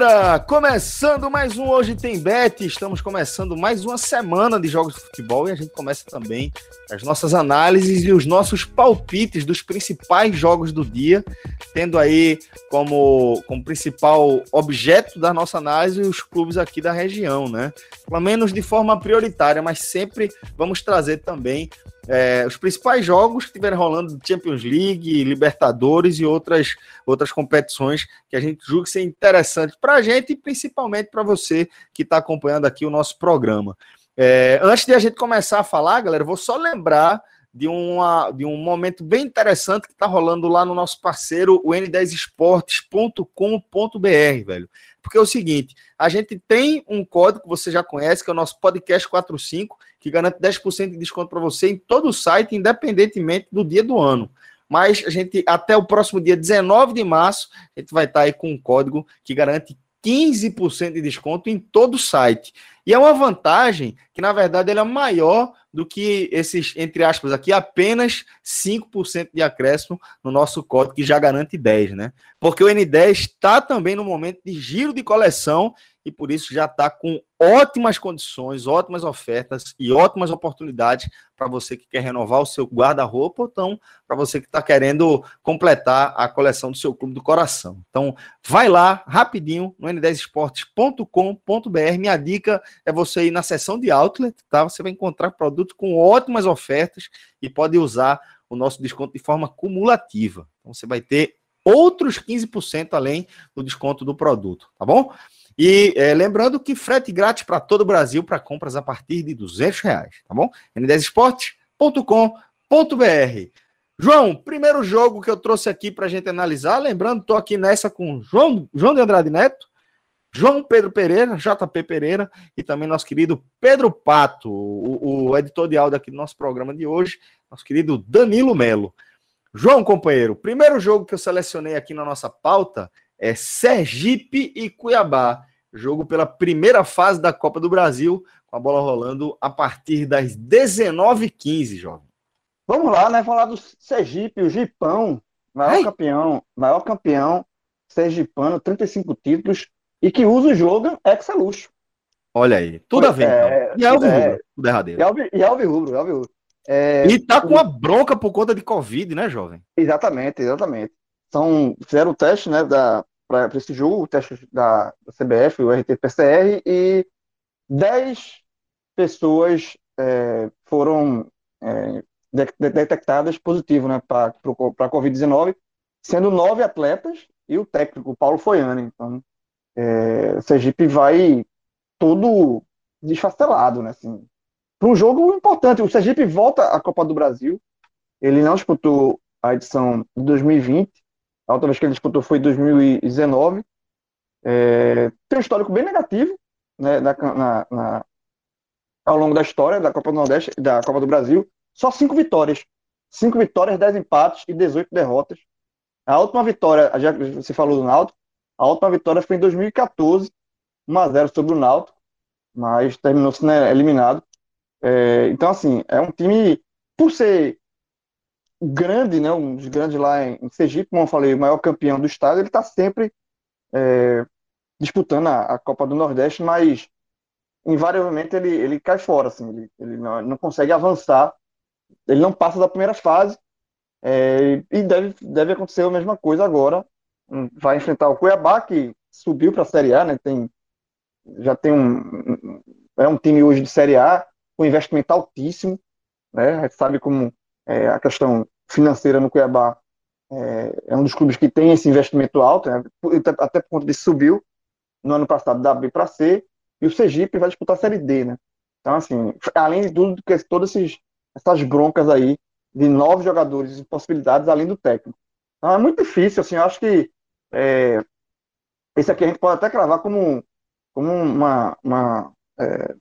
Galera! Começando mais um Hoje Tem Bet, estamos começando mais uma semana de jogos de futebol e a gente começa também as nossas análises e os nossos palpites dos principais jogos do dia, tendo aí como, como principal objeto da nossa análise os clubes aqui da região, né? Pelo menos de forma prioritária, mas sempre vamos trazer também é, os principais jogos que estiverem rolando Champions League, Libertadores e outras, outras competições que a gente julga ser interessante para a gente e principalmente para você que está acompanhando aqui o nosso programa. É, antes de a gente começar a falar, galera, vou só lembrar de, uma, de um momento bem interessante que está rolando lá no nosso parceiro, o n10esportes.com.br, velho. Porque é o seguinte, a gente tem um código que você já conhece, que é o nosso podcast 45, que garante 10% de desconto para você em todo o site, independentemente do dia do ano. Mas a gente, até o próximo dia 19 de março, a gente vai estar tá aí com um código que garante 15% de desconto em todo o site. E é uma vantagem que, na verdade, ela é maior do que esses, entre aspas, aqui, apenas 5% de acréscimo no nosso código, que já garante 10, né? Porque o N10 está também no momento de giro de coleção e por isso já está com ótimas condições, ótimas ofertas e ótimas oportunidades para você que quer renovar o seu guarda-roupa ou então para você que está querendo completar a coleção do seu clube do coração. Então, vai lá rapidinho no n10esportes.com.br. Minha dica é você ir na seção de outlet, tá? Você vai encontrar produtos com ótimas ofertas e pode usar o nosso desconto de forma cumulativa. Então, você vai ter outros 15% além do desconto do produto, tá bom? E é, lembrando que frete grátis para todo o Brasil para compras a partir de 200 reais, tá bom? n10esportes.com.br. João, primeiro jogo que eu trouxe aqui para a gente analisar, lembrando, estou aqui nessa com João, João de Andrade Neto, João Pedro Pereira, JP Pereira e também nosso querido Pedro Pato, o, o editor de áudio aqui do nosso programa de hoje, nosso querido Danilo Melo. João, companheiro, primeiro jogo que eu selecionei aqui na nossa pauta é Sergipe e Cuiabá. Jogo pela primeira fase da Copa do Brasil, com a bola rolando a partir das 19h15, jovem. Vamos lá, né? Falar do Sergipe, o Gipão, maior Ai. campeão, maior campeão sergipano, 35 títulos, e que usa o jogo ex-luxo. Olha aí, tudo a ver. É, então. E é o é, tudo erradeiro. E é o Rubro, é o é, e tá com a bronca por conta de Covid, né, jovem? Exatamente, exatamente. São, fizeram o teste, né, da, para esse jogo, o teste da, da CBF, o RT-PCR, e 10 pessoas é, foram é, de, de, detectadas positivo né, para a Covid-19, sendo nove atletas e o técnico, Paulo Foiane. Então, é, o Sergipe vai todo desfacelado, né? Assim, para um jogo importante. O Sergipe volta à Copa do Brasil. Ele não disputou a edição de 2020, a última vez que ele disputou foi em 2019. É, tem um histórico bem negativo né, na, na, na, ao longo da história da Copa do Nordeste, da Copa do Brasil. Só cinco vitórias. Cinco vitórias, dez empates e 18 derrotas. A última vitória, já você falou do Náutico, a última vitória foi em 2014, 1x0 sobre o Náutico, mas terminou sendo eliminado. É, então, assim, é um time, por ser grande, né, um dos grandes lá em Sergipe, como eu falei, o maior campeão do estado, ele está sempre é, disputando a, a, Copa do Nordeste, mas invariavelmente ele, ele cai fora, assim, ele, ele não, não, consegue avançar, ele não passa da primeira fase, é, e deve, deve acontecer a mesma coisa agora, vai enfrentar o Cuiabá, que subiu para a Série A, né, tem, já tem um, é um time hoje de Série A, com investimento altíssimo, né, a gente sabe como é, a questão financeira no Cuiabá é, é, um dos clubes que tem esse investimento alto, né? até por conta disso subiu no ano passado da B para C, e o Sergipe vai disputar a Série D, né? Então, assim, além de tudo, que todas essas broncas aí de nove jogadores e possibilidades além do técnico. Então, é muito difícil, assim, eu acho que é, esse aqui a gente pode até cravar como, como uma, uma é,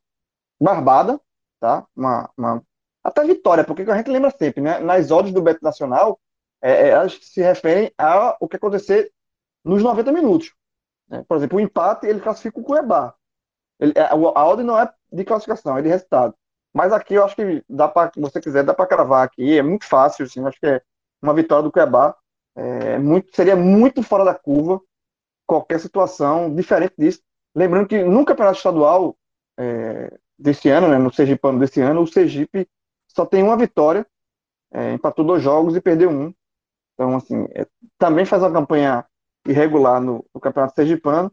barbada, tá? Uma, uma, até vitória, porque a gente lembra sempre, né? Nas odds do Beto Nacional, é, é elas se referem ao que acontecer nos 90 minutos. Né? Por exemplo, o empate, ele classifica o Cuiabá. Ele, é, a, a ordem não é de classificação, é de resultado. Mas aqui eu acho que dá para, se você quiser, dá para cravar aqui. É muito fácil, assim, acho que é uma vitória do Cuiabá. É muito, seria muito fora da curva qualquer situação diferente disso. Lembrando que no campeonato estadual é, desse ano, né, no Sergipano desse ano, o Sergipe só tem uma vitória, é, empatou dois jogos e perdeu um. Então, assim, é, também faz uma campanha irregular no, no campeonato sergipano.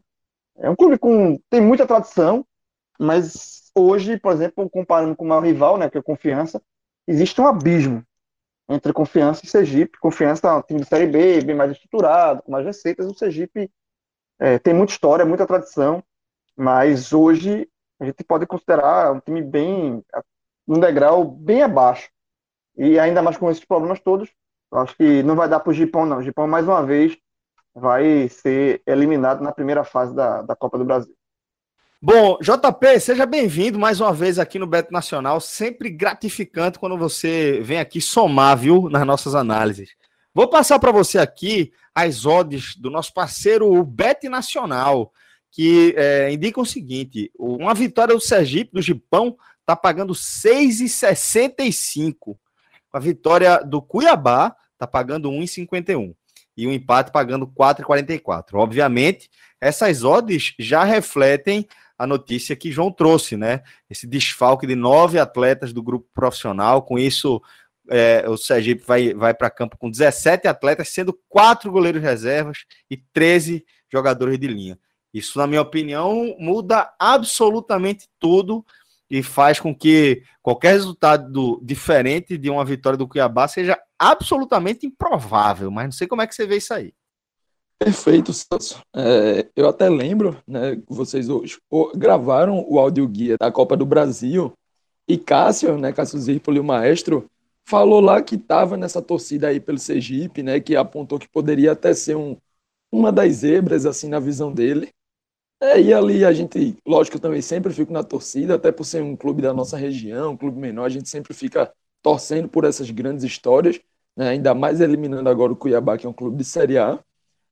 É um clube com tem muita tradição, mas hoje, por exemplo, comparando com o maior rival, né, que é a Confiança, existe um abismo entre Confiança e Sergipe. Confiança é um time de Série B, bem mais estruturado, com mais receitas. O Sergipe é, tem muita história, muita tradição, mas hoje a gente pode considerar um time bem, um degrau bem abaixo. E ainda mais com esses problemas todos, acho que não vai dar para o Gipão, não. O Gipão, mais uma vez, vai ser eliminado na primeira fase da, da Copa do Brasil. Bom, JP, seja bem-vindo mais uma vez aqui no Beto Nacional. Sempre gratificante quando você vem aqui somar, viu, nas nossas análises. Vou passar para você aqui as odds do nosso parceiro, o Bet Nacional, que é, indicam o seguinte: uma vitória do Sergipe, do Gipão, está pagando 6,65. A vitória do Cuiabá está pagando 1,51 e o empate pagando 4,44. Obviamente, essas odds já refletem a notícia que João trouxe, né? Esse desfalque de nove atletas do grupo profissional. Com isso, é, o Sergipe vai, vai para campo com 17 atletas, sendo quatro goleiros reservas e 13 jogadores de linha. Isso, na minha opinião, muda absolutamente tudo e faz com que qualquer resultado do, diferente de uma vitória do Cuiabá seja absolutamente improvável. Mas não sei como é que você vê isso aí. Perfeito, Celso. É, eu até lembro, né, vocês hoje gravaram o áudio guia da Copa do Brasil e Cássio, né, Cássio Zirpoli, o maestro, falou lá que estava nessa torcida aí pelo Sergipe, né, que apontou que poderia até ser um, uma das zebras, assim, na visão dele. É, e ali a gente, lógico, eu também sempre fico na torcida, até por ser um clube da nossa região, um clube menor, a gente sempre fica torcendo por essas grandes histórias, né, ainda mais eliminando agora o Cuiabá, que é um clube de Série A.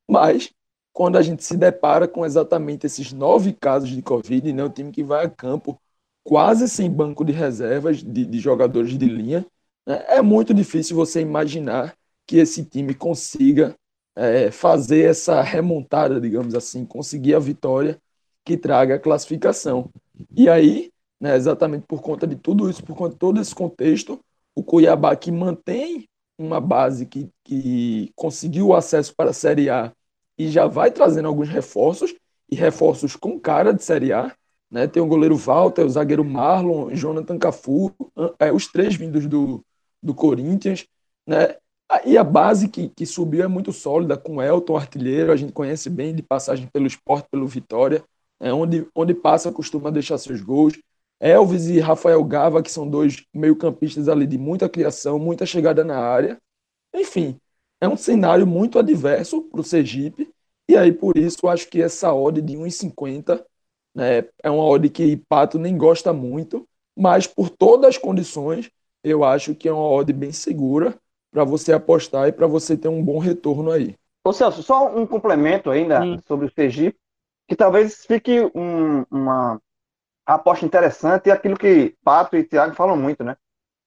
Mas, quando a gente se depara com exatamente esses nove casos de Covid, né, o time que vai a campo quase sem banco de reservas de, de jogadores de linha, é muito difícil você imaginar que esse time consiga é, fazer essa remontada, digamos assim, conseguir a vitória que traga a classificação. E aí, né, exatamente por conta de tudo isso, por conta de todo esse contexto, o Cuiabá que mantém uma base que, que conseguiu o acesso para a Série A e já vai trazendo alguns reforços, e reforços com cara de Série A, né? Tem o goleiro Walter, o zagueiro Marlon, Jonathan Cafu, é, os três vindos do, do Corinthians, né? E a base que, que subiu é muito sólida, com Elton, artilheiro, a gente conhece bem de passagem pelo esporte, pelo Vitória, é onde, onde passa costuma deixar seus gols. Elvis e Rafael Gava, que são dois meio-campistas ali de muita criação, muita chegada na área. Enfim, é um cenário muito adverso para o Sergipe, e aí por isso acho que essa odd de 1,50 né, é uma odd que Pato nem gosta muito, mas por todas as condições eu acho que é uma odd bem segura para você apostar e para você ter um bom retorno aí. Ô Celso, só um complemento ainda hum. sobre o Sergipe, que talvez fique um, uma aposta interessante e aquilo que Pato e Thiago falam muito, né?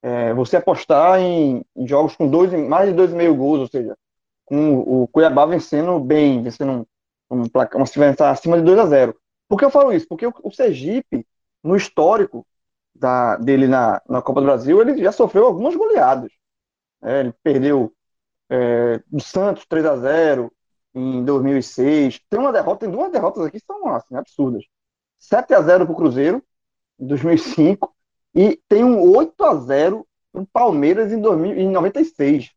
É, você apostar em, em, jogos com dois, mais de dois e meio gols, ou seja, com o Cuiabá vencendo bem, vencendo um, um placar, uma acima de 2 a 0 Por que eu falo isso? Porque o, o Sergipe, no histórico, da, dele na, na Copa do Brasil, ele já sofreu algumas goleadas. É, ele perdeu é, do Santos 3 a 0 em 2006. Tem uma derrota, tem duas derrotas aqui que são assim, absurdas. 7 a 0 para o Cruzeiro em 2005 e tem um 8 a 0 para o Palmeiras em, 2000, em 96.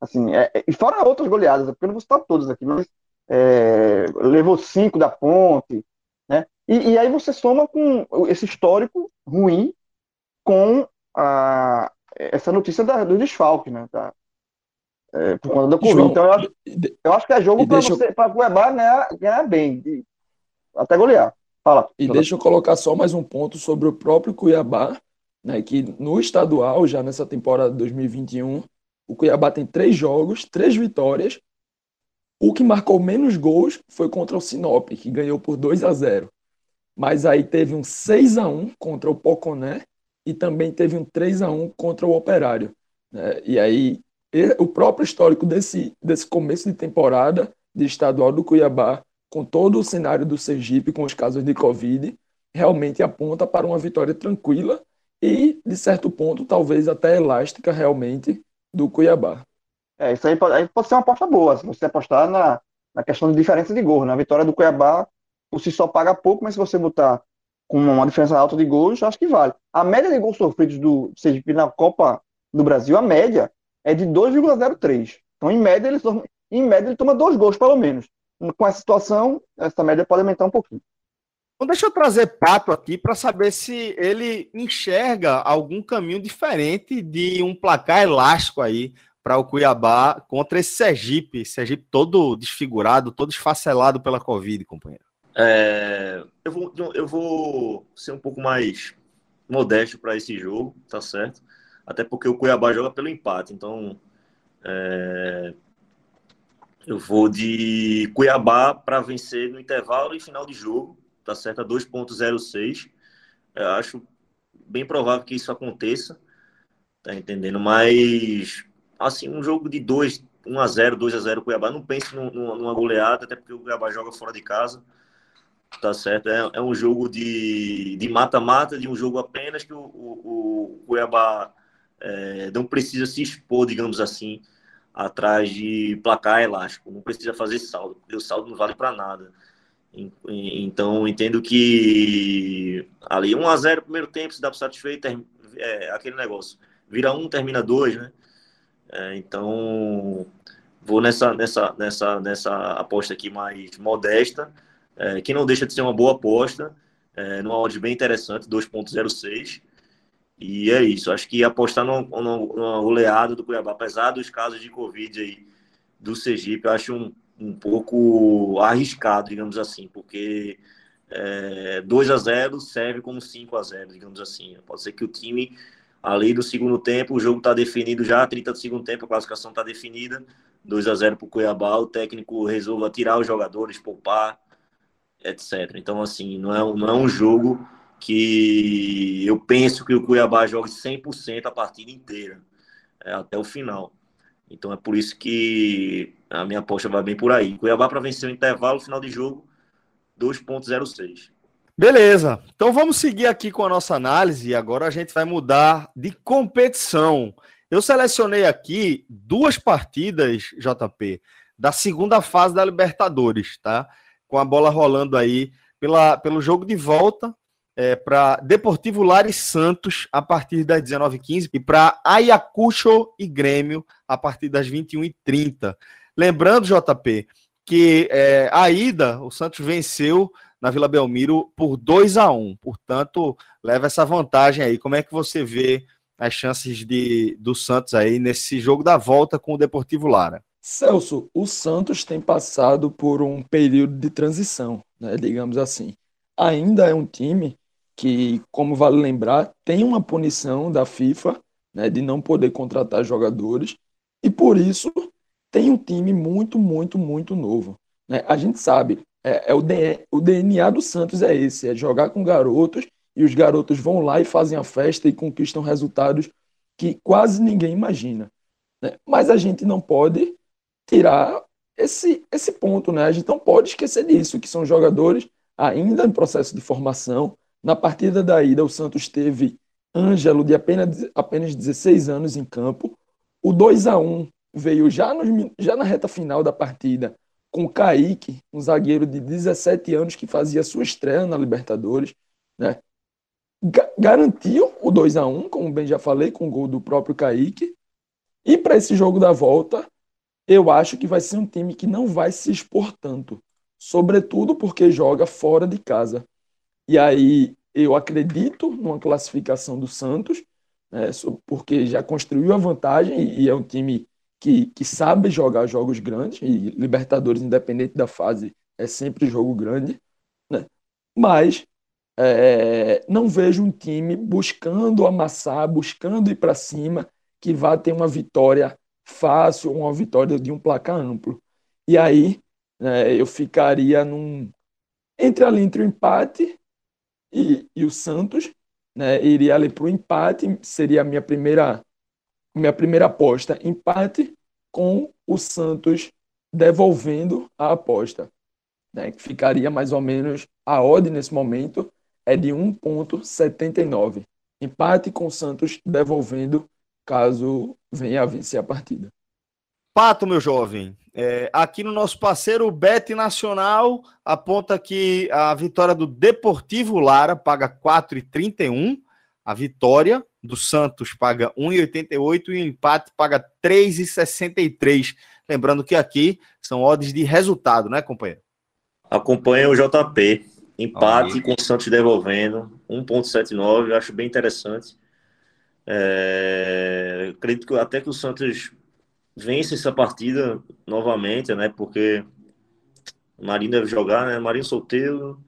Assim, é, e fora outras goleadas, porque eu não vou citar todas aqui, mas é, levou cinco da ponte, né? E, e, aí você soma com esse histórico ruim com a, essa notícia da, do desfalque, né? Da, é, por conta da Covid. João, então eu acho, eu acho que é jogo para você, para Cuiabá ganhar, ganhar bem, até golear. Fala. E deixa eu colocar só mais um ponto sobre o próprio Cuiabá, né, que no estadual, já nessa temporada 2021, o Cuiabá tem três jogos, três vitórias. O que marcou menos gols foi contra o Sinop, que ganhou por 2 a 0. Mas aí teve um 6 a 1 contra o Poconé e também teve um 3 a 1 contra o Operário. Né? E aí o próprio histórico desse, desse começo de temporada de estadual do Cuiabá com todo o cenário do Sergipe, com os casos de Covid, realmente aponta para uma vitória tranquila e, de certo ponto, talvez até elástica realmente do Cuiabá. É, isso aí pode, aí pode ser uma aposta boa, se você apostar na, na questão de diferença de gol. Na né? vitória do Cuiabá, por si só paga pouco, mas se você botar com uma diferença alta de gols, acho que vale. A média de gols sofridos do Sergipe na Copa do Brasil, a média é de 2,03. Então, em média, ele, em média, ele toma dois gols, pelo menos com essa situação, essa média pode aumentar um pouquinho. Então deixa eu trazer Pato aqui para saber se ele enxerga algum caminho diferente de um placar elástico aí para o Cuiabá contra esse Sergipe, Sergipe todo desfigurado, todo esfacelado pela Covid, companheiro. É, eu, vou, eu vou ser um pouco mais modesto para esse jogo, tá certo? Até porque o Cuiabá joga pelo empate, então é, eu vou de Cuiabá para vencer no intervalo e final de jogo, tá certo? A 2.06. Eu acho bem provável que isso aconteça, tá entendendo? Mas, assim, um jogo de 2, 1 a 0 2 a 0 Cuiabá, não pense numa goleada, até porque o Cuiabá joga fora de casa, tá certo? É, é um jogo de mata-mata, de, de, um jogo apenas que o, o, o Cuiabá é, não precisa se expor, digamos assim, atrás de placar elástico, não precisa fazer saldo, porque o saldo não vale para nada. Então, entendo que ali 1 a 0 primeiro tempo, se dá para satisfeito, é aquele negócio. Vira um, termina dois, né? É, então, vou nessa, nessa, nessa, nessa aposta aqui mais modesta, é, que não deixa de ser uma boa aposta, é, numa odd bem interessante, 2.06. E é isso. Acho que apostar numa, numa oleada do Cuiabá, apesar dos casos de Covid aí do Sergipe, eu acho um, um pouco arriscado, digamos assim, porque é, 2 a 0 serve como 5 a 0 digamos assim. Pode ser que o time, ali do segundo tempo, o jogo está definido já, 30 do segundo tempo, a classificação está definida, 2 a 0 para o Cuiabá, o técnico resolva tirar os jogadores, poupar, etc. Então, assim, não é, não é um jogo que eu penso que o Cuiabá jogue 100% a partida inteira, é, até o final. Então é por isso que a minha aposta vai bem por aí. Cuiabá para vencer o intervalo, final de jogo, 2.06. Beleza. Então vamos seguir aqui com a nossa análise agora a gente vai mudar de competição. Eu selecionei aqui duas partidas, JP, da segunda fase da Libertadores, tá? Com a bola rolando aí pela, pelo jogo de volta é, para Deportivo Lares Santos a partir das 19h15 e para Ayacucho e Grêmio a partir das 21h30. Lembrando, JP, que é, a ida, o Santos venceu na Vila Belmiro por 2 a 1 portanto, leva essa vantagem aí. Como é que você vê as chances de, do Santos aí nesse jogo da volta com o Deportivo Lara? Celso, o Santos tem passado por um período de transição, né, digamos assim. Ainda é um time que, como vale lembrar, tem uma punição da FIFA né, de não poder contratar jogadores e por isso tem um time muito, muito, muito novo. Né? A gente sabe, é, é o, o DNA do Santos é esse, é jogar com garotos e os garotos vão lá e fazem a festa e conquistam resultados que quase ninguém imagina. Né? Mas a gente não pode tirar esse, esse ponto, né? A gente não pode esquecer disso, que são jogadores ainda em processo de formação, na partida da ida, o Santos teve Ângelo, de apenas, apenas 16 anos, em campo. O 2 a 1 veio já, no, já na reta final da partida com Kaique, um zagueiro de 17 anos que fazia sua estreia na Libertadores. Né? garantiu o 2 a 1 como bem já falei, com o gol do próprio Kaique. E para esse jogo da volta, eu acho que vai ser um time que não vai se expor tanto, sobretudo porque joga fora de casa. E aí eu acredito numa classificação do Santos, né, porque já construiu a vantagem e é um time que, que sabe jogar jogos grandes, e Libertadores, independente da fase, é sempre jogo grande, né? mas é, não vejo um time buscando amassar, buscando ir para cima, que vá ter uma vitória fácil, uma vitória de um placar amplo. E aí é, eu ficaria num entre ali entre o empate e, e o Santos, né, iria ali para o empate, seria a minha primeira minha primeira aposta, empate com o Santos devolvendo a aposta, né, que ficaria mais ou menos a odd nesse momento é de 1.79. Empate com o Santos devolvendo caso venha a vencer a partida. Pato, meu jovem, é, aqui no nosso parceiro Bet Nacional aponta que a vitória do Deportivo Lara paga 4,31, a vitória do Santos paga 1,88 e o empate paga 3,63. Lembrando que aqui são odds de resultado, né, companheiro? Acompanha o JP. Empate com o Santos devolvendo, 1,79, acho bem interessante. É, acredito que até que o Santos vence essa partida novamente, né? Porque o Marinho deve jogar, né? Marinho solteiro,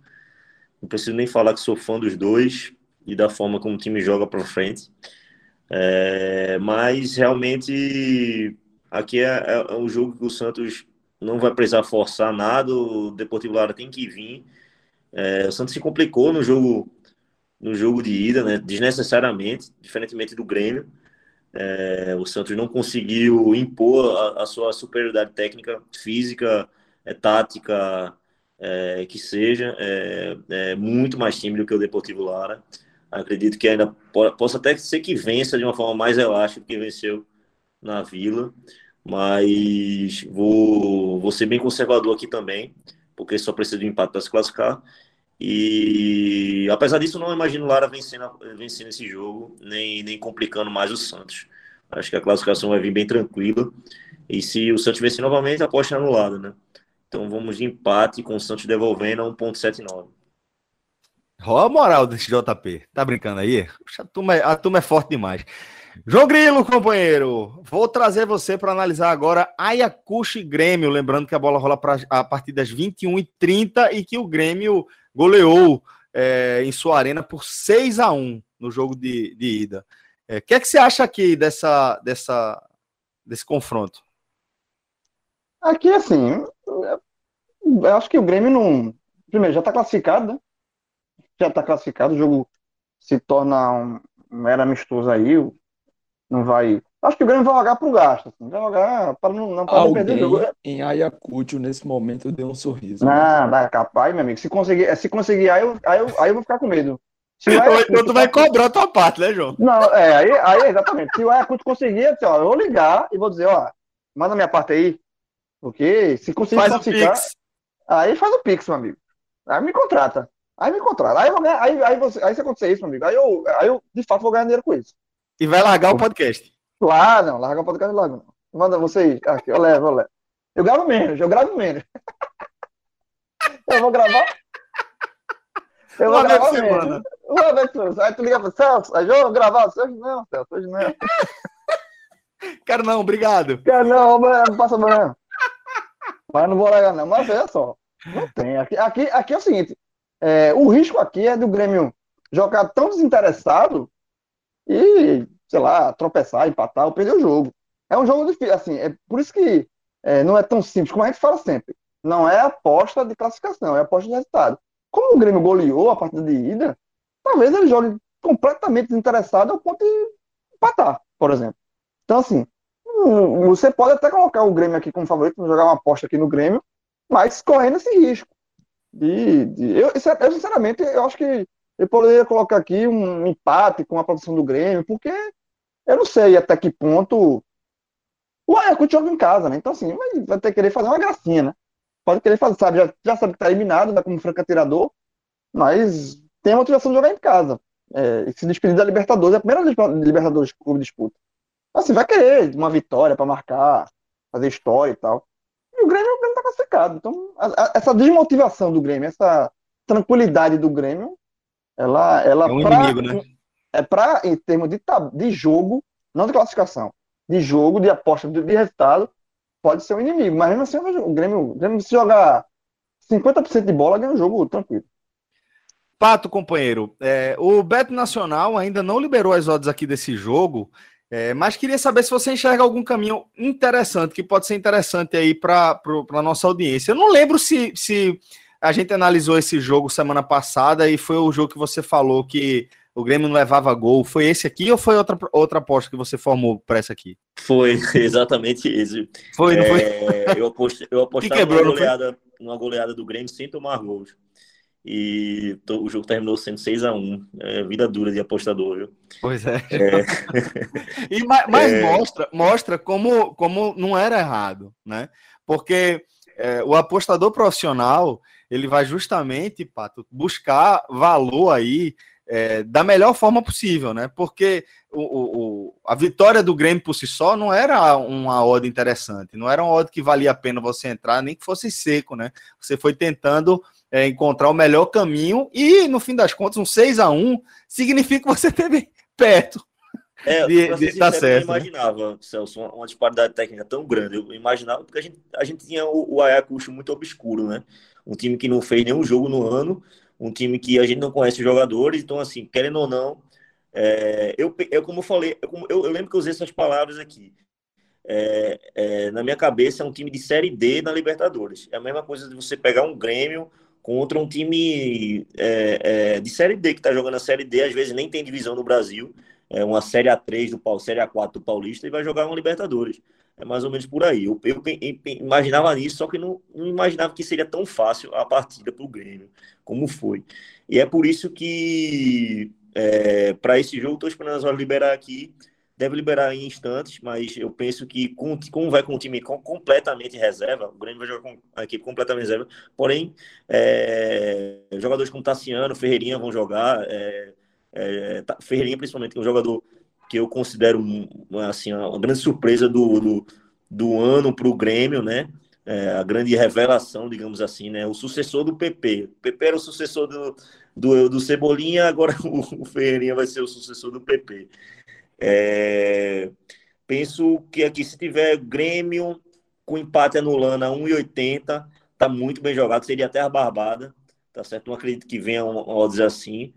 não preciso nem falar que sou fã dos dois e da forma como o time joga para frente. É, mas realmente aqui é, é, um jogo que o Santos não vai precisar forçar nada, o Deportivo Lara tem que vir é, o Santos se complicou no jogo no jogo de ida, né, desnecessariamente, diferentemente do Grêmio. É, o Santos não conseguiu impor a, a sua superioridade técnica, física, é, tática, é, que seja, é, é, muito mais time do que o Deportivo Lara. Acredito que ainda po possa até ser que vença de uma forma mais elástica do que venceu na Vila, mas vou, vou ser bem conservador aqui também porque só precisa de um empate para se classificar. E apesar disso, não imagino o Lara vencendo, vencendo esse jogo, nem, nem complicando mais o Santos. Acho que a classificação vai vir bem tranquila. E se o Santos vencer novamente, a aposta é anulada, né? Então vamos de empate com o Santos devolvendo a 1,79. Olha a moral desse JP. Tá brincando aí? A turma, é, a turma é forte demais. João Grilo, companheiro, vou trazer você para analisar agora Ayacucho e Grêmio. Lembrando que a bola rola pra, a partir das 21h30 e que o Grêmio goleou é, em sua arena por 6 a 1 no jogo de, de ida. O é, que é que você acha aqui dessa, dessa, desse confronto? Aqui, assim, eu acho que o Grêmio não. Primeiro, já está classificado, né? Já está classificado, o jogo se torna um, um mero amistoso aí. Não vai. Acho que o Grêmio vai jogar pro gasto. Assim. Vai jogar para não, não, para não perder o jogo. Em Ayacucho, nesse momento, deu um sorriso. Não, vai capaz, meu amigo. Se conseguir, se conseguir aí, eu, aí, eu, aí eu vou ficar com medo. Se o Ayacucho, então tu vai cobrar a tua parte, né, João? Não, é, aí, aí exatamente. Se o Ayacucho conseguir, assim, ó, eu vou ligar e vou dizer, ó, manda minha parte aí. Porque se conseguir faz classificar, aí faz o Pix, meu amigo. Aí me contrata. Aí me contrata. Aí, aí, aí, você, aí se acontecer isso, meu amigo, aí eu, aí eu de fato vou ganhar dinheiro com isso. E vai largar o podcast. Lá, não, larga o podcast logo. Não. Manda você aí. Aqui, eu levo, eu levo. Eu gravo menos, eu gravo menos. eu vou gravar. Eu vou Uma gravar menos. Semana. Uma vez por semana. Aí tu liga pro Celso, aí eu vou gravar. Celso, não, Celso, hoje não. Quero não, obrigado. Quero não, não passa não. Mas não vou largar, não. Mas é só. Não tem. Aqui, aqui, aqui é o seguinte: é, o risco aqui é do Grêmio jogar tão desinteressado e, sei lá, tropeçar, empatar ou perder o jogo. É um jogo difícil, assim, é por isso que é, não é tão simples como a gente fala sempre. Não é aposta de classificação, é aposta de resultado. Como o Grêmio goleou a partida de ida, talvez ele jogue completamente desinteressado ao ponto de empatar, por exemplo. Então, assim, você pode até colocar o Grêmio aqui como favorito, jogar uma aposta aqui no Grêmio, mas correndo esse risco. De, de eu, eu, sinceramente, eu acho que eu poderia colocar aqui um empate com a produção do Grêmio, porque eu não sei até que ponto o Ayacucho joga em casa, né? Então, assim, vai ter que querer fazer uma gracinha, né? Pode querer fazer, sabe? Já, já sabe que tá eliminado, né? Como franca tirador, mas tem a motivação de jogar em casa. É, se despedir da Libertadores, é a primeira Libertadores que o clube disputa. Assim, vai querer uma vitória para marcar, fazer história e tal. E o Grêmio, o Grêmio tá classificado. Então, a, a, essa desmotivação do Grêmio, essa tranquilidade do Grêmio, ela, ela É um pra- inimigo, né? É para, em termos de, de jogo, não de classificação, de jogo, de aposta, de, de resultado, pode ser um inimigo. Mas mesmo assim, o Grêmio, o Grêmio se jogar 50% de bola, ganha o jogo tranquilo. Pato, companheiro, é, o Beto Nacional ainda não liberou as odds aqui desse jogo, é, mas queria saber se você enxerga algum caminho interessante, que pode ser interessante aí para a nossa audiência. Eu não lembro se, se a gente analisou esse jogo semana passada e foi o jogo que você falou que o Grêmio não levava gol. Foi esse aqui ou foi outra, outra aposta que você formou para essa aqui? Foi exatamente esse. Foi, não foi? É, eu, apost, eu apostava quebrou, numa, goleada, numa goleada do Grêmio sem tomar gols. E to- o jogo terminou sendo 6x1. É vida dura de apostador, viu? Pois é. E, ma- mas mostra, mostra como, como não era errado, né? Porque é, o apostador profissional ele vai justamente, Pato, buscar valor aí é, da melhor forma possível, né? Porque o, o- a vitória do Grêmio por si só não era uma odd interessante, não era uma odd que valia a pena você entrar, nem que fosse seco, né? Você foi tentando é, encontrar o melhor caminho e, no fim das contas, um 6 a 1 significa que você teve perto. É, De- de- certo, eu não imaginava, Celso, uma, uma disparidade técnica tão grande. Eu imaginava, porque a gente, a gente tinha o, o Ayacucho muito obscuro, né? Um time que não fez nenhum jogo no ano, um time que a gente não conhece os jogadores, então, assim, querendo ou não, é, eu, eu, como eu falei, eu, eu- eu lembro que eu usei essas palavras aqui. É, é, na minha cabeça, é um time de Série D na Libertadores. É a mesma coisa de você pegar um Grêmio contra um time é, é, de Série D, que está jogando a Série D, às vezes nem tem divisão no Brasil, é uma Série A3 do Série A4 do Paulista e vai jogar uma Libertadores. É mais ou menos por aí. Eu, eu pe- imaginava nisso, só que não, não imaginava que seria tão fácil a partida para o Grêmio, como foi. E é por isso que, para esse jogo, estou esperando as horas liberar aqui. Deve liberar em instantes, mas eu penso que, com, como vai com o time com, completamente reserva, o Grêmio vai jogar com a equipe completamente reserva. Porém, é, jogadores como Tassiano, Ferreirinha vão jogar. É, é, Ferreirinha, principalmente, que é um jogador que eu considero assim, uma grande surpresa do, do, do ano para o Grêmio, né? É, a grande revelação, digamos assim, né? O sucessor do PP. O PP era o sucessor do, do, do Cebolinha, agora o, o Ferreirinha vai ser o sucessor do PP. É, penso que aqui, se tiver Grêmio com empate anulando a 1,80, tá muito bem jogado, seria até a barbada, tá certo? Não acredito que venha odds assim,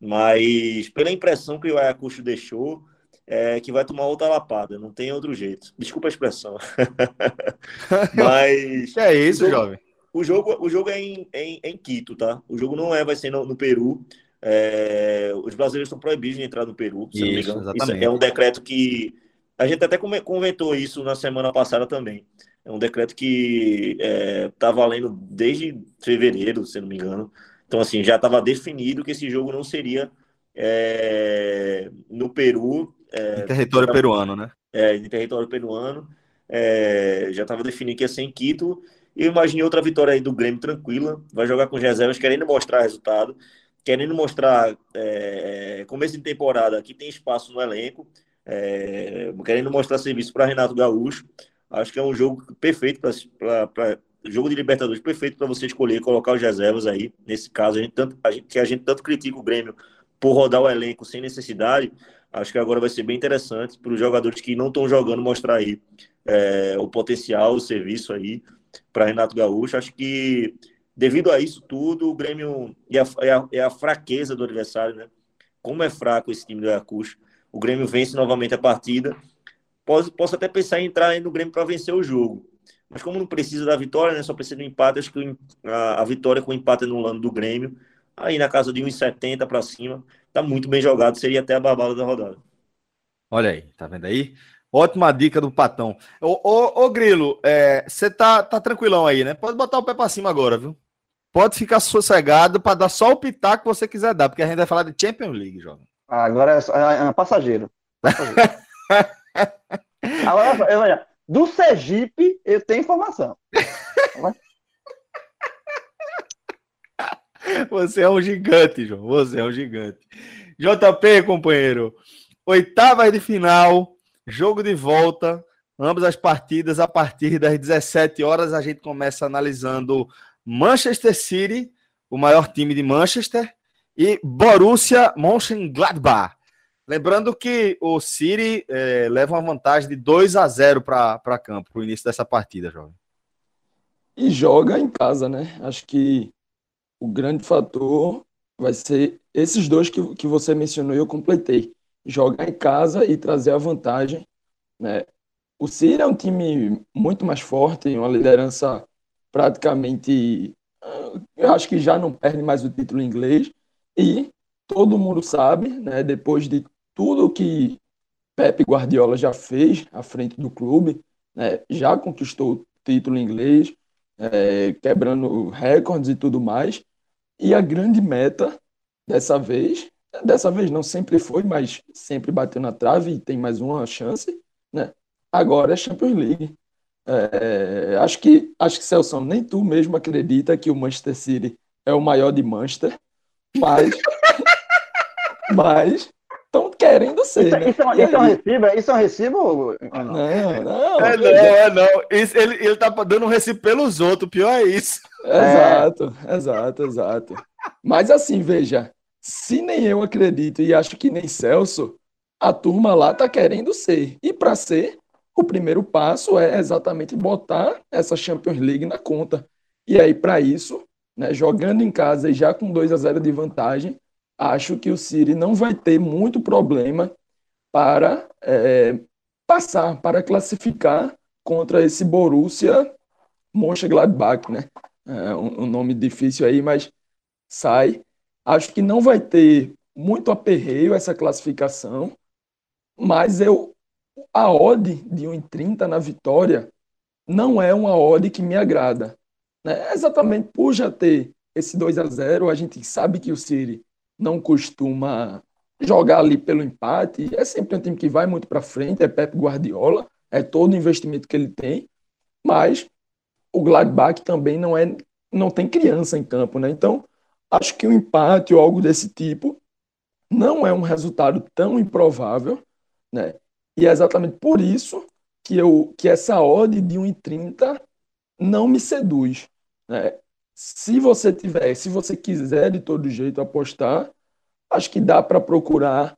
mas pela impressão que o Ayacucho deixou, é que vai tomar outra lapada, não tem outro jeito. Desculpa a expressão. mas é isso, O jogo- jovem? o jogo, o jogo é em, em, em Quito, tá? O jogo não é, vai ser no, no Peru. É, os brasileiros estão proibidos de entrar no Peru, se não me Isso, engano. Isso é um decreto que a gente até come- comentou isso na semana passada também. É um decreto que está valendo desde fevereiro, se não me engano. Então, assim, já estava definido que esse jogo não seria é, no Peru, Em território tá- peruano, né? é, em território peruano. É, já estava definido que ia ser em Quito. E eu imaginei outra vitória aí do Grêmio tranquila. Vai jogar com as reservas, querendo mostrar resultado, querendo mostrar é, começo de temporada que tem espaço no elenco, é, querendo mostrar serviço para Renato Gaúcho. Acho que é um jogo perfeito para jogo de Libertadores perfeito para você escolher colocar os reservas aí. Nesse caso, a gente tanto, a gente, que a gente tanto critica o Grêmio por rodar o elenco sem necessidade, acho que agora vai ser bem interessante para os jogadores que não estão jogando mostrar aí é, o potencial, o serviço aí para Renato Gaúcho. Acho que devido a isso tudo, o Grêmio e a, e a, e a fraqueza do adversário, né? Como é fraco esse time do Ayacucho, o Grêmio vence novamente a partida. Posso, posso até pensar em entrar no Grêmio para vencer o jogo. Mas como não precisa da vitória, né? Só precisa do empate, acho que a, a vitória com o empate anulando do Grêmio, aí na casa de 1,70 para cima, tá muito bem jogado, seria até a barbada da rodada. Olha aí, tá vendo aí? Ótima dica do Patão. Ô, ô, ô Grilo, você tá, tá tranquilão aí, né? Pode botar o pé pra cima agora, viu? Pode ficar sossegado para dar só o pitaco que você quiser dar, porque a gente vai falar de Champions League, jovem. Agora é, só- é, é passageiro. Passageiro. Agora, olha, do Sergipe eu tenho informação. Você é um gigante, João. Você é um gigante. JP, companheiro. Oitavas de final. jogo de volta, ambas as partidas a partir das 17 horas a gente começa analisando Manchester City, o maior time de Manchester, e Borussia Mönchengladbach. Lembrando que o City é, leva uma vantagem de 2 a 0 para campo, para o início dessa partida, jovem. E joga em casa, né? Acho que o grande fator vai ser esses dois que, que você mencionou e eu completei. Jogar em casa e trazer a vantagem. Né? O City é um time muito mais forte, uma liderança praticamente. Eu acho que já não perde mais o título inglês. E todo mundo sabe, né, depois de tudo que Pepe Guardiola já fez à frente do clube, né, já conquistou o título inglês, é, quebrando recordes e tudo mais. E a grande meta dessa vez, dessa vez não sempre foi, mas sempre bateu na trave e tem mais uma chance, né? Agora é Champions League. É, acho que acho que Celso, nem tu mesmo acredita que o Manchester City é o maior de Manchester, mas mas estão querendo ser. Isso, né? isso, é, isso é um recibo? Isso é um recibo? Não, não. É não, é não. Isso, ele, ele tá dando um recibo pelos outros, pior é isso. Exato, é. exato, exato. Mas assim, veja, se nem eu acredito e acho que nem Celso, a turma lá tá querendo ser. E para ser, o primeiro passo é exatamente botar essa Champions League na conta. E aí, para isso, né, jogando em casa e já com 2 a 0 de vantagem, acho que o City não vai ter muito problema para é, passar, para classificar contra esse Borussia Mönchengladbach, né? É um, um nome difícil aí, mas sai. Acho que não vai ter muito aperreio essa classificação, mas eu a odd de 1,30 na vitória não é uma odd que me agrada. Né? Exatamente por já ter esse 2 a 0 a gente sabe que o City não costuma jogar ali pelo empate. É sempre um time que vai muito para frente, é Pep Guardiola, é todo o investimento que ele tem, mas o Gladbach também não é não tem criança em campo, né? Então, acho que um empate ou algo desse tipo não é um resultado tão improvável, né? E é exatamente por isso que eu que essa odd de 1,30 não me seduz, né? Se você tiver, se você quiser de todo jeito apostar, acho que dá para procurar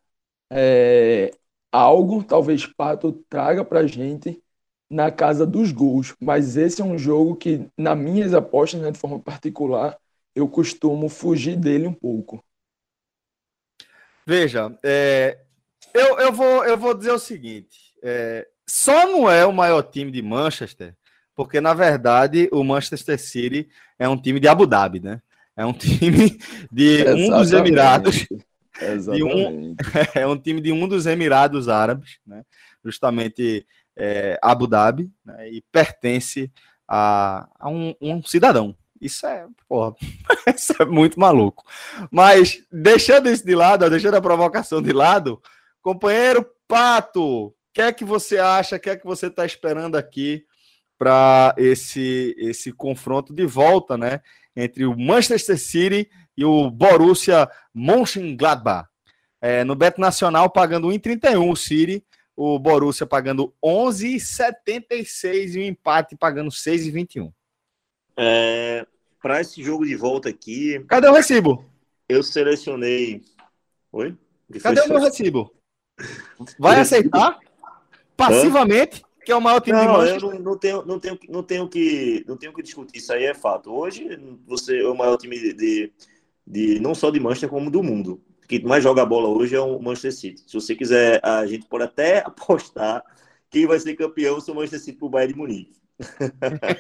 é, algo, talvez Pato traga para gente na casa dos gols. Mas esse é um jogo que, nas minhas apostas, né, de forma particular, eu costumo fugir dele um pouco. Veja, é, eu, eu, vou, eu vou dizer o seguinte: é, só não é o maior time de Manchester porque na verdade o Manchester City é um time de Abu Dhabi, né? É um time de Exatamente. um dos Emirados. Um, é um time de um dos Emirados Árabes, né? Justamente é, Abu Dhabi, né? e pertence a, a um, um, cidadão. Isso é, porra, isso é muito maluco. Mas deixando isso de lado, deixando a provocação de lado, companheiro Pato, o que é que você acha? O que é que você está esperando aqui para esse, esse confronto de volta, né? Entre o Manchester City e o Borussia Mönchengladbach. É, no Beto Nacional, pagando 1,31 o City, o Borussia pagando 11,76 e o empate pagando 6,21. É, para esse jogo de volta aqui. Cadê o recibo? Eu selecionei. Oi? Cadê o meu recibo? Vai aceitar? Passivamente? Que é o maior time não, de Manchester. Eu não, não, tenho, não, tenho, não, tenho que, não tenho que discutir, isso aí é fato. Hoje, você é o maior time de, de, de não só de Manchester, como do mundo. Que mais joga bola hoje é o Manchester City. Se você quiser, a gente pode até apostar quem vai ser campeão se o Manchester City pro Bayern de Munique.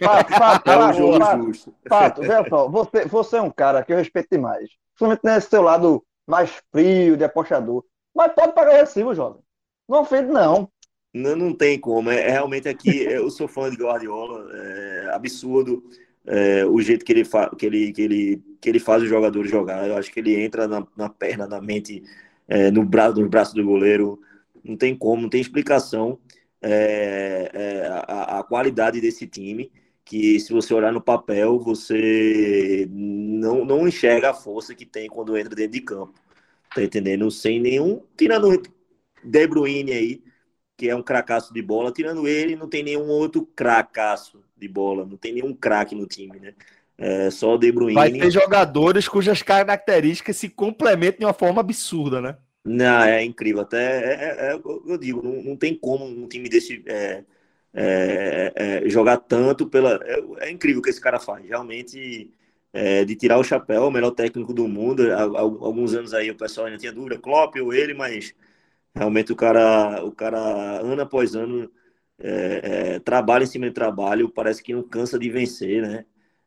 Fato, fato, é um jogo fato, justo. Fato, só, você, você é um cara que eu respeito demais. Principalmente nesse seu lado mais frio, de apostador. Mas pode pagar o recibo, jovem. Não ofende, não. Não, não tem como. É, é realmente aqui, eu sou fã de Guardiola, é absurdo é, o jeito que ele, que, ele, que, ele, que ele faz os jogadores jogar. Eu acho que ele entra na, na perna, na mente, é, no braço, no braço do goleiro. Não tem como, não tem explicação é, é, a, a qualidade desse time que se você olhar no papel, você não, não enxerga a força que tem quando entra dentro de campo. Tá entendendo? Sem nenhum. Tirando De Bruyne aí, que é um cracaço de bola. Tirando ele, não tem nenhum outro cracaço de bola, não tem nenhum craque no time, né? É, só o De Bruyne. Vai ter jogadores cujas características se complementam de uma forma absurda, né? Não, é incrível. Até é, é, é eu digo, não, não, tem como um time desse é, é, jogar tanto pela. É, incrível o que esse cara faz. Realmente, de tirar o chapéu, o melhor técnico do mundo. Há, há, alguns anos aí o pessoal ainda tinha dúvida, Klopp ou ele, mas realmente o cara, o cara ano após ano trabalha em cima de trabalho, parece que não cansa de vencer, né?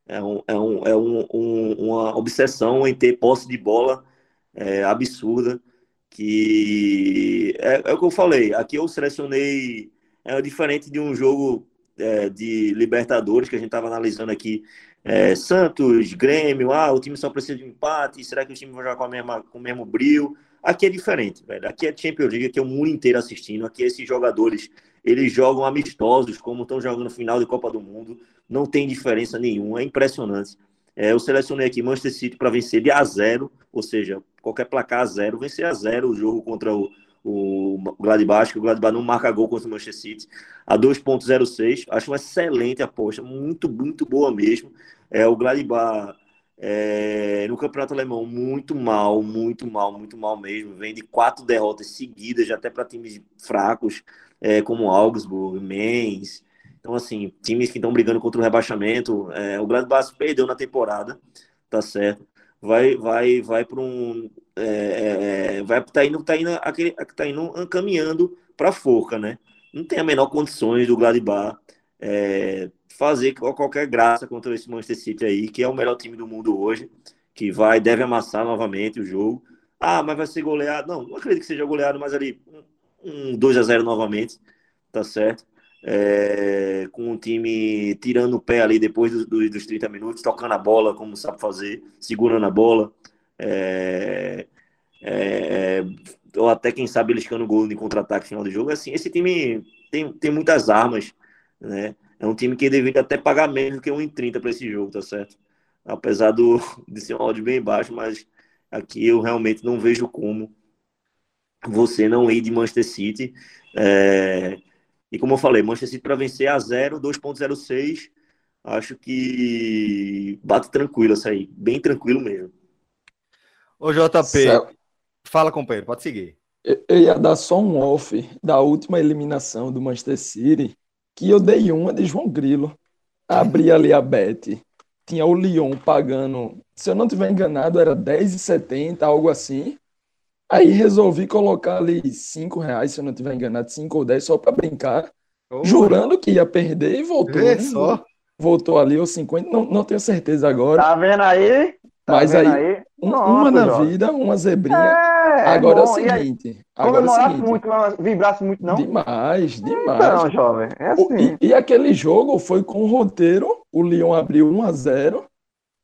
É, um, é, um, é um, um, uma obsessão em ter posse de bola é, absurda, que é, é, o que eu falei, aqui eu selecionei, é diferente de um jogo é, de Libertadores que a gente estava analisando aqui, é, Santos, Grêmio, ah, o time só precisa de um empate, será que o time vai jogar com, a mesma, com o mesmo brilho? Aqui é diferente, velho. Aqui é Champions League, aqui é o mundo inteiro assistindo. Aqui esses jogadores, eles jogam amistosos, como estão jogando final de Copa do Mundo não tem diferença nenhuma, é impressionante. É, eu selecionei aqui Manchester City para vencer de a zero, ou seja, qualquer placar a zero, vencer a zero o jogo contra o, o Gladbach, que o Gladbach não marca gol contra o Manchester City, a 2.06, acho uma excelente aposta, muito, muito boa mesmo. É, o Gladbach é, no Campeonato Alemão, muito mal, muito mal, muito mal mesmo, vem de quatro derrotas seguidas, até para times fracos, é, como Augsburg, Mainz, então, assim, times que estão brigando contra o rebaixamento, é, o Gladbach perdeu na temporada, tá certo? Vai, vai, vai para um, é, é, é, vai tá indo, tá indo, aquele, tá indo caminhando para a forca, né? Não tem a menor condições do Gladbach é, fazer qualquer graça contra esse Manchester City aí, que é o melhor time do mundo hoje, que vai deve amassar novamente o jogo. Ah, mas vai ser goleado? Não, não acredito que seja goleado, mas ali um, um 2 a 0 novamente, tá certo? é, com o time tirando o pé ali depois do, do, dos 30 minutos, tocando a bola como sabe fazer, segurando a bola, é, é, ou até quem sabe eles ficando gol de contra-ataque final do jogo. Assim, esse time tem, tem muitas armas, né? É um time que deveria até pagar menos do que 1,30 para esse jogo, tá certo? Apesar do, de ser um áudio bem baixo, mas aqui eu realmente não vejo como você não ir de Manchester City. É, e como eu falei, Manchester City para vencer a 0, 2.06, acho que bate tranquilo essa aí, bem tranquilo mesmo. Ô JP, Céu. fala companheiro, pode seguir. Eu ia dar só um off da última eliminação do Manchester City, que eu dei uma de João Grilo. Abri ali a bet, tinha o Lyon pagando, se eu não tiver enganado, era 10,70, algo assim. Aí resolvi colocar ali 5 reais, se eu não estiver enganado, 5 ou 10, só para brincar, oh. jurando que ia perder e voltou. Né? só. Voltou ali os 50, não, não tenho certeza agora. Tá vendo aí? Tá Mas vendo aí, aí? Um, Nossa, uma na Jorge. vida, uma zebrinha. É, agora é, bom. é o seguinte. Agora é o seguinte. muito, vibrasse muito, não? Demais, demais. Não, jovem. É assim. E, e, aquele jogo foi com o roteiro. O Lyon abriu 1 a 0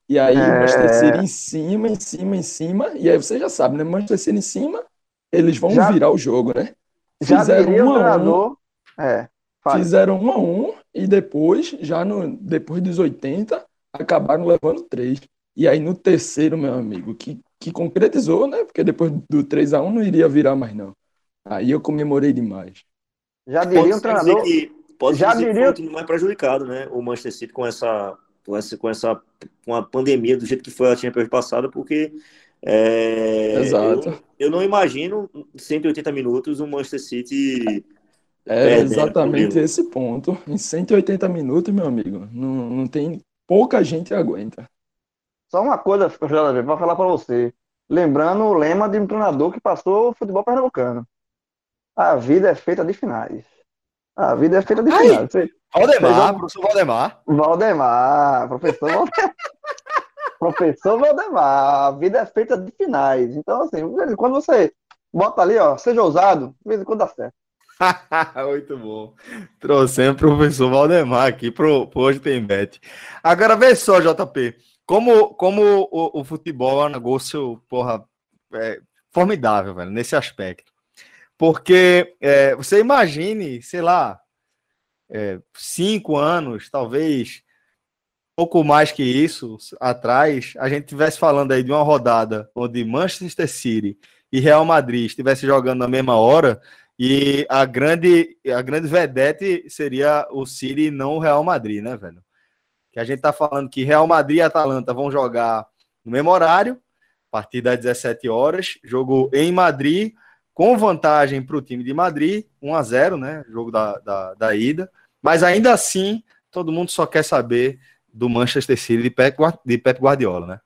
e aí é... Manchester City em cima, em cima, em cima. E aí você já sabe, né? Manchester City em cima, eles vão já... virar o jogo, né? Fizeram já um a um. É, fizeram um a um e depois, já no, depois dos 80, acabaram levando três. E aí no terceiro, meu amigo, que, que concretizou, né? Porque depois do 3 a 1 não iria virar mais, não. Aí eu comemorei demais. Já diria o treinador. Que, pode já dizer diria... que foi mais prejudicado, né? O Manchester City com essa com essa, com essa com a pandemia do jeito que foi a Champions passada, porque é, Exato. Eu, eu, não imagino 180 minutos o Manchester City. É exatamente esse ponto. Em 180 minutos, meu amigo, não, não tem. Pouca gente aguenta. Só uma coisa, JV, vou falar para você. Lembrando o lema de um treinador que passou o futebol pernambucano. A vida é feita de finais. A vida é feita de finais. Valdemar, professor Valdemar. Valdemar, professor Valdemar. professor Valdemar, a vida é feita de finais. Então, assim, quando você bota ali, ó, seja ousado, de vez em quando dá certo. Muito bom. Trouxemos o professor Valdemar aqui pro, pro Hoje Tem Bet. Agora, vê só, JP, como, como o, o futebol é um negócio, porra, é, formidável, velho, nesse aspecto. Porque é, você imagine, sei lá, é, cinco anos, talvez pouco mais que isso atrás, a gente tivesse falando aí de uma rodada onde Manchester City e Real Madrid estivessem jogando na mesma hora E a grande, a grande vedete seria o City não o Real Madrid, né, velho? Que a gente tá falando que Real Madrid e Atalanta vão jogar no mesmo horário, a partir das 17 horas, jogo em Madrid, com vantagem para o time de Madrid, 1 a 0 né? Jogo da, da, da, ida. Mas ainda assim, todo mundo só quer saber do Manchester City de Pep, de Pep Guardiola, né?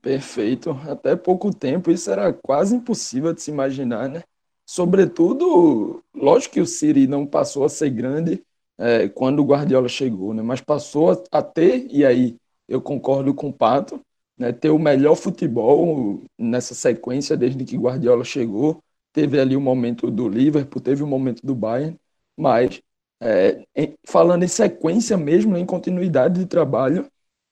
Perfeito. Até pouco tempo isso era quase impossível de se imaginar, né? Sobretudo, lógico que o City não passou a ser grande é, quando o Guardiola chegou, né? Mas passou a, a ter, e aí eu concordo com o Pato, né, ter o melhor futebol nessa sequência desde que Guardiola chegou. Teve ali o momento do Liverpool, teve o momento do Bayern, mas é, em, falando em sequência mesmo, em continuidade de trabalho,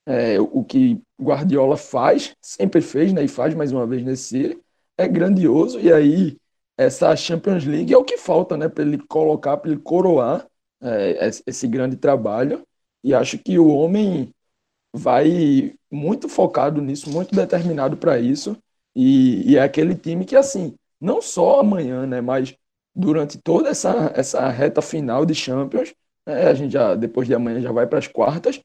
é, o que Guardiola faz, sempre fez né, e faz mais uma vez nesse é grandioso. E aí, essa Champions League é o que falta né, para ele colocar, para ele coroar é, esse grande trabalho. E acho que o homem vai muito focado nisso, muito determinado para isso. E, e, é aquele time que, assim, não só amanhã, né, mas durante toda essa, essa reta final de Champions, é, a gente já, depois de amanhã, já vai para as quartas.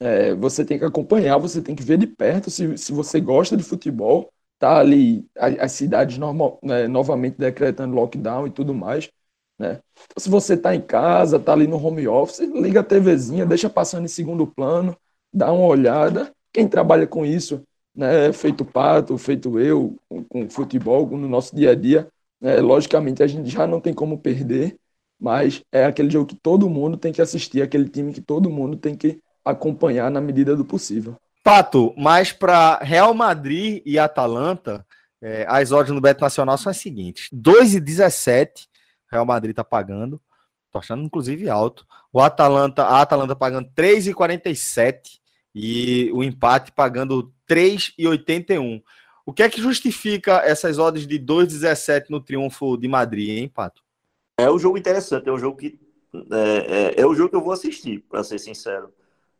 É, você tem que acompanhar, você tem que ver de perto se, se você gosta de futebol. Tá ali as, as cidades normal, né, novamente decretando lockdown e tudo mais. Né? Então, se você está em casa, está ali no home office, liga a TVzinha, deixa passando em segundo plano, dá uma olhada. Quem trabalha com isso, né, feito Pato, feito eu, com, com futebol, no nosso dia a dia, né, logicamente a gente já não tem como perder, mas é aquele jogo que todo mundo tem que assistir, aquele time que todo mundo tem que acompanhar na medida do possível. Pato, mas para Real Madrid e Atalanta, é, as odds no Beto Nacional são as seguintes: 2,17 Real Madrid está pagando, tô achando inclusive alto. O Atalanta, a Atalanta pagando 3,47 e o empate pagando 3,81. O que é que justifica essas odds de 2,17 no triunfo de Madrid, hein, Pato? É um jogo interessante, é um jogo que é, é, é o jogo que eu vou assistir, para ser sincero.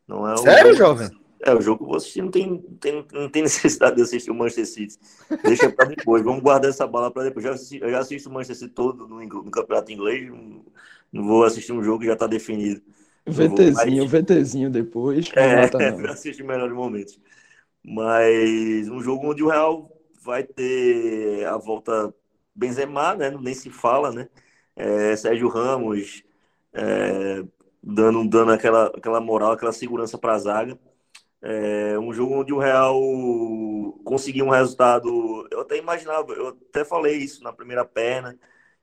Não é Sério, jogo... jovem? É, o jogo que eu vou assistir não tem, tem, não tem necessidade de assistir o Manchester City. Deixa para depois. Vamos guardar essa bala para depois. Já assisti, eu já assisto o Manchester City todo no, no campeonato inglês. Não, não, vou assistir um jogo que já está definido. VTzinho, mas... VTzinho depois. É, eu assisto melhores momentos. Mas um jogo onde o Real vai ter a volta Benzema, né? Nem se fala, né? É, Sérgio Ramos é, dando, dando aquela, aquela moral, aquela segurança para a zaga. É, um jogo onde o Real conseguiu um resultado. Eu até imaginava, eu até falei isso na primeira perna,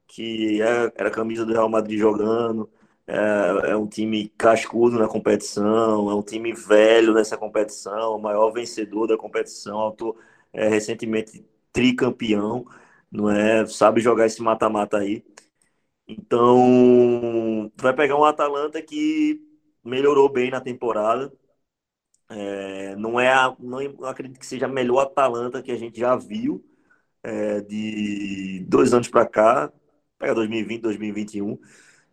que era, era a camisa do Real Madrid jogando. É, é, um time cascudo na competição, é um time velho nessa competição, o maior vencedor da competição, autor, é, recentemente tricampeão, não é? Sabe jogar esse mata-mata aí. Então, vai pegar um Atalanta que melhorou bem na temporada. É, não é a, não acredito que seja a melhor Atalanta que a gente já viu é, de dois anos para cá, pega 2020, 2021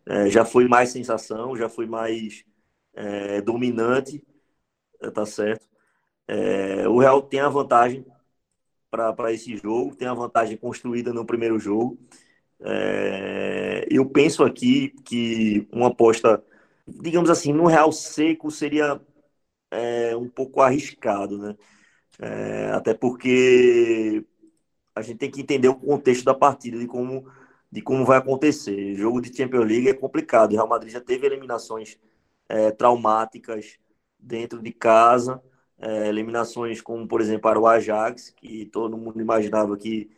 é, já foi mais sensação, já foi mais é, dominante, é, tá certo? É, o Real tem a vantagem para esse jogo, tem a vantagem construída no primeiro jogo. Eu penso aqui que uma aposta, digamos assim, no Real seco seria é, um pouco arriscado, né? até porque a gente tem que entender o contexto da partida, de como de como vai acontecer. Jogo de Champions League é complicado. O Real Madrid já teve eliminações é, traumáticas dentro de casa, é, eliminações como, por exemplo, para o Ajax, que todo mundo imaginava que,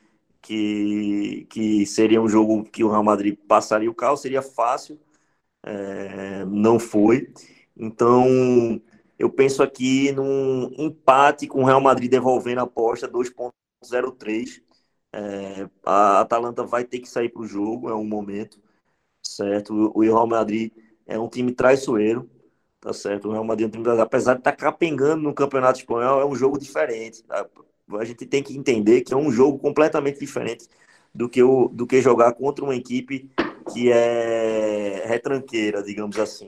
que, que seria um jogo que o Real Madrid passaria o carro, seria fácil, é, não foi. Então, eu penso aqui num empate com o Real Madrid devolvendo a aposta 2.03 é, a Atalanta vai ter que sair para o jogo, é um momento, certo? O Real Madrid é um time traiçoeiro, tá certo? O Real Madrid é um time, apesar de estar tá capengando no Campeonato Espanhol, é um jogo diferente. Tá? A gente tem que entender que é um jogo completamente diferente do que, o, do que jogar contra uma equipe que é retranqueira, digamos assim.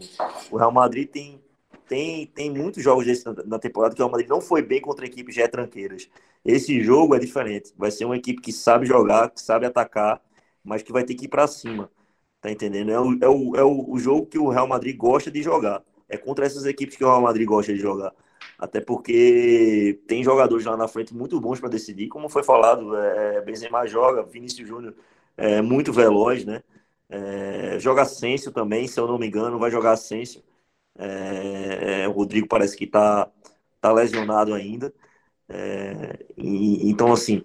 O Real Madrid tem tem, tem muitos jogos desse na, temporada que o Real Madrid não foi bem contra equipes retranqueiras. Esse jogo é diferente. Vai ser uma equipe que sabe jogar, que sabe atacar mas que vai ter que ir para cima. Tá entendendo? É, o, é, o, é o jogo que o Real Madrid gosta de jogar. É contra essas equipes que o Real Madrid gosta de jogar. Até porque tem jogadores lá na frente muito bons para decidir, como foi falado, é, Benzema joga, Vinícius Júnior é muito veloz, né? É, joga Asensio também, se eu não me engano, vai jogar Asensio. É, é, o Rodrigo parece que está tá lesionado ainda. É, e, então, assim,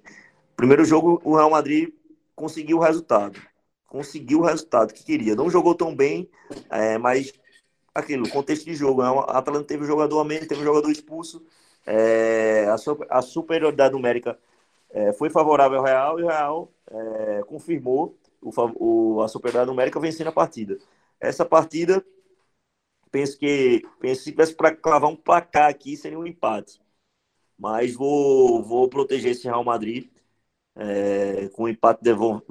primeiro jogo o Real Madrid conseguiu o resultado. Conseguiu o resultado que queria. Não jogou tão bem, é, mas aquilo, contexto de jogo. Né? A Atalanta teve um jogador a menos, teve um jogador expulso. É, a, a, superioridade numérica é, foi favorável ao Real e o Real confirmou o, o, a superioridade numérica vencendo a partida. Essa partida, penso que penso se tivesse para clavar um placar aqui, seria um empate. Mas vou, vou proteger esse Real Madrid é, com o empate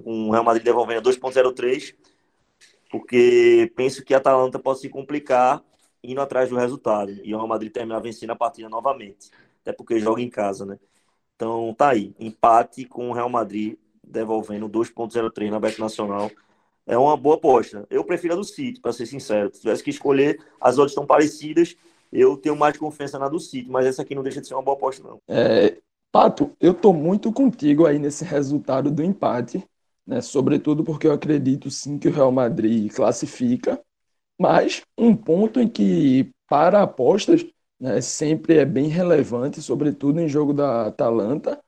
com o Real Madrid devolvendo 2.03 porque penso que a Atalanta pode se complicar indo atrás do resultado e o Real Madrid terminar vencendo a partida novamente, até porque joga em casa, né? Então tá aí, empate com o Real Madrid devolvendo 2.03 na Bet Nacional. É uma boa aposta. Eu prefiro a do City, para ser sincero. Se tivesse que escolher, as outras estão parecidas. Eu tenho mais confiança na do City, mas essa aqui não deixa de ser uma boa aposta, não. É, Pato, eu tô muito contigo aí nesse resultado do empate né? Sobretudo porque eu acredito sim que o Real Madrid classifica, mas um ponto em que para apostas né, sempre é bem relevante, sobretudo em jogo da Atalanta,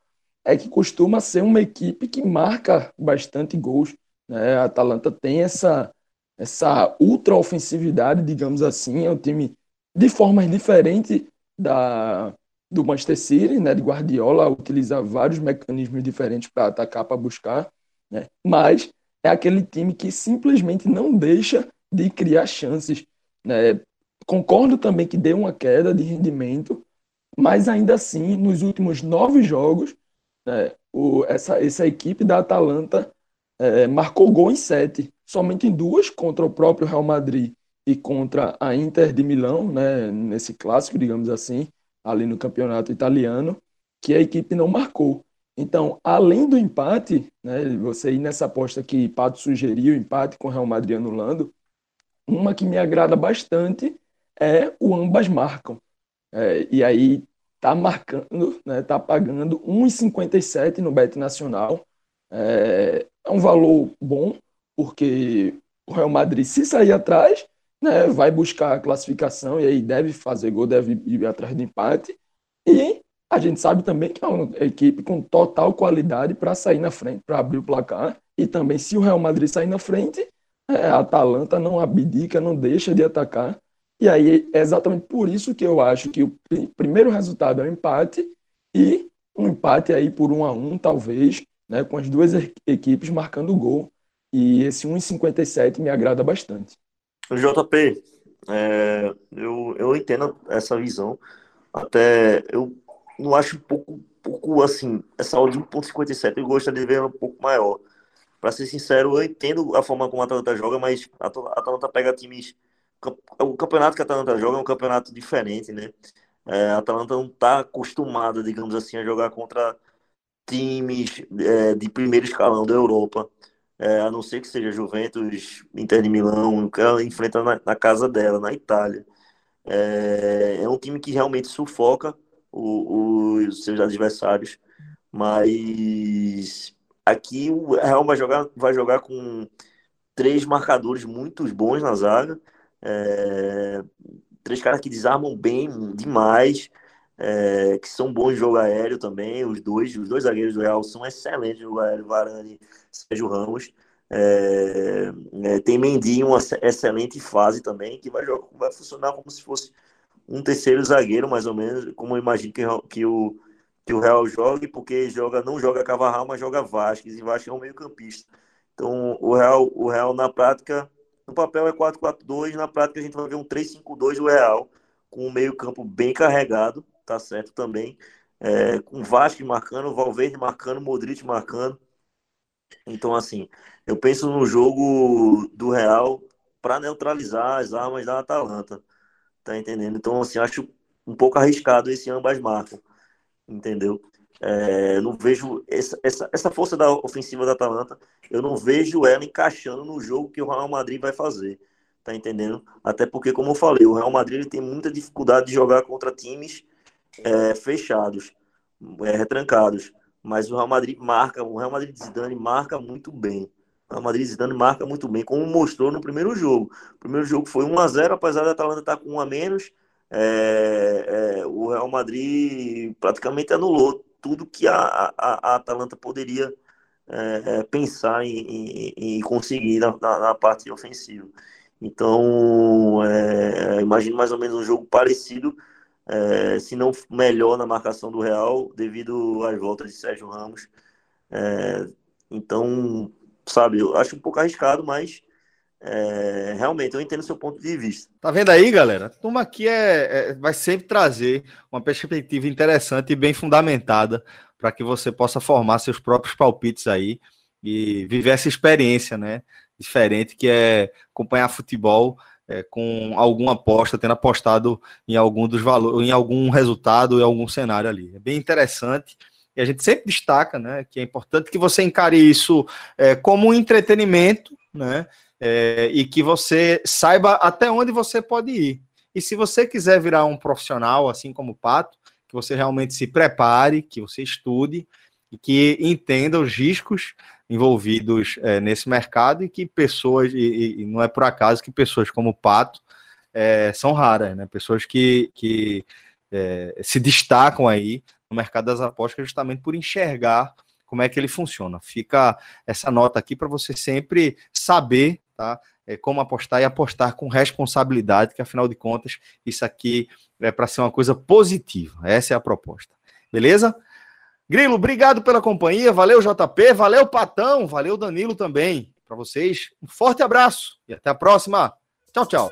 é que costuma ser uma equipe que marca bastante gols. Né? A Atalanta tem essa, essa ultra ofensividade, digamos assim, é um time de formas diferentes da, do Manchester City, né, de Guardiola, utiliza vários mecanismos diferentes para atacar, para buscar. Né? Mas é aquele time que simplesmente não deixa de criar chances. Né? Concordo também que deu uma queda de rendimento, mas ainda assim, nos últimos nove jogos, né, o, essa, essa equipe da Atalanta é, marcou gol em sete, somente em duas contra o próprio Real Madrid e contra a Inter de Milão, né, nesse clássico, digamos assim, ali no campeonato italiano, que a equipe não marcou. Então, além do empate, né, você ir nessa aposta que Pato sugeriu, empate com o Real Madrid anulando, uma que me agrada bastante é o ambas marcam. É, e aí tá marcando, né, tá pagando 1,57 no Bet Nacional. É, é um valor bom, porque o Real Madrid, se sair atrás, né, vai buscar a classificação e aí deve fazer gol, deve ir atrás de empate. E a gente sabe também que é uma equipe com total qualidade para sair na frente, para abrir o placar. E também, se o Real Madrid sair na frente, é, a Atalanta não abdica, não deixa de atacar. E aí é exatamente por isso que eu acho que o primeiro resultado é o empate e um empate aí por um a um, talvez, né, com as duas equipes marcando gol. E esse 1,57 me agrada bastante. JP, é, eu, eu entendo essa visão. Até eu não acho um pouco, pouco assim, essa aula de 1.57 eu gostaria de ver um pouco maior. Para ser sincero, eu entendo a forma como a Atalanta joga, mas a Atalanta pega times. O campeonato que a Atalanta joga é um campeonato diferente, né? É, a Atalanta não está acostumada, digamos assim, a jogar contra times é, de primeiro escalão da Europa. É, a não ser que seja Juventus, Inter de Milão, que ela enfrenta na, na casa dela, na Itália. É, é um time que realmente sufoca os seus adversários. Mas aqui o Real vai jogar, vai jogar com três marcadores muito bons na zaga. Três caras que desarmam bem demais, é, que são bons de jogo aéreo também. Os dois, os dois zagueiros do Real são excelentes de jogo aéreo, Varane e Sérgio Ramos. É, é, tem Mendy em uma excelente fase também, que vai, jogar, vai funcionar como se fosse um terceiro zagueiro, mais ou menos, como eu imagino que, que, o, que o Real jogue, porque joga, não joga Cavarral, mas joga Vasquez, e Vasquez é um meio campista. Então, o Real, o Real na prática, no papel é 4-4-2, na prática a gente vai ver um 3-5-2 do Real, com um meio campo bem carregado, tá certo também, é, com Vasquez marcando, Valverde marcando, Modric marcando. Então, assim, eu penso no jogo do Real para neutralizar as armas da Atalanta. Tá entendendo? Então, assim, acho um pouco arriscado esse ambas marcam. Entendeu? É, não vejo essa, essa, essa força da ofensiva da Atalanta, eu não vejo ela encaixando no jogo que o Real Madrid vai fazer. Tá entendendo? Até porque, como eu falei, o Real Madrid ele tem muita dificuldade de jogar contra times é, fechados, é, retrancados. Mas o Real Madrid marca, o Real Madrid Zidane marca muito bem. O Real Madrid Zidane marca muito bem, como mostrou no primeiro jogo. O primeiro jogo foi 1 a 0 apesar da Atalanta estar com um a menos. É, é, o Real Madrid praticamente anulou tudo que a, a, a Atalanta poderia é, é pensar em, em, em conseguir na, na, na, parte ofensiva. Então, é, imagino mais ou menos um jogo parecido, é, se não melhor na marcação do Real, devido às voltas de Sérgio Ramos. É, então, sabe, eu acho um pouco arriscado, mas é, realmente, eu entendo seu ponto de vista. Tá vendo aí, galera? A turma aqui é, é, vai sempre trazer uma perspectiva interessante e bem fundamentada para que você possa formar seus próprios palpites aí e viver essa experiência, né? Diferente que é acompanhar futebol é, com alguma aposta, tendo apostado em algum dos valores, em algum resultado, em algum cenário ali. É bem interessante. E a gente sempre destaca, né, que é importante que você encare isso é, como um entretenimento, né, é, e que você saiba até onde você pode ir. E se você quiser virar um profissional, assim como o Pato, que você realmente se prepare, que você estude e que entenda os riscos envolvidos é, nesse mercado e que pessoas, e, e, não é por acaso que pessoas como o Pato é, são raras, né? Pessoas que, que é, se destacam aí no mercado das apostas justamente por enxergar como é que ele funciona. Fica essa nota aqui para você sempre saber tá? É, como apostar e apostar com responsabilidade, que afinal de contas, isso aqui é para ser uma coisa positiva. Essa é a proposta. Beleza? Grilo, obrigado pela companhia. Valeu, JP. Valeu, Patão. Valeu, Danilo também. Para vocês, um forte abraço e até a próxima. Tchau, tchau.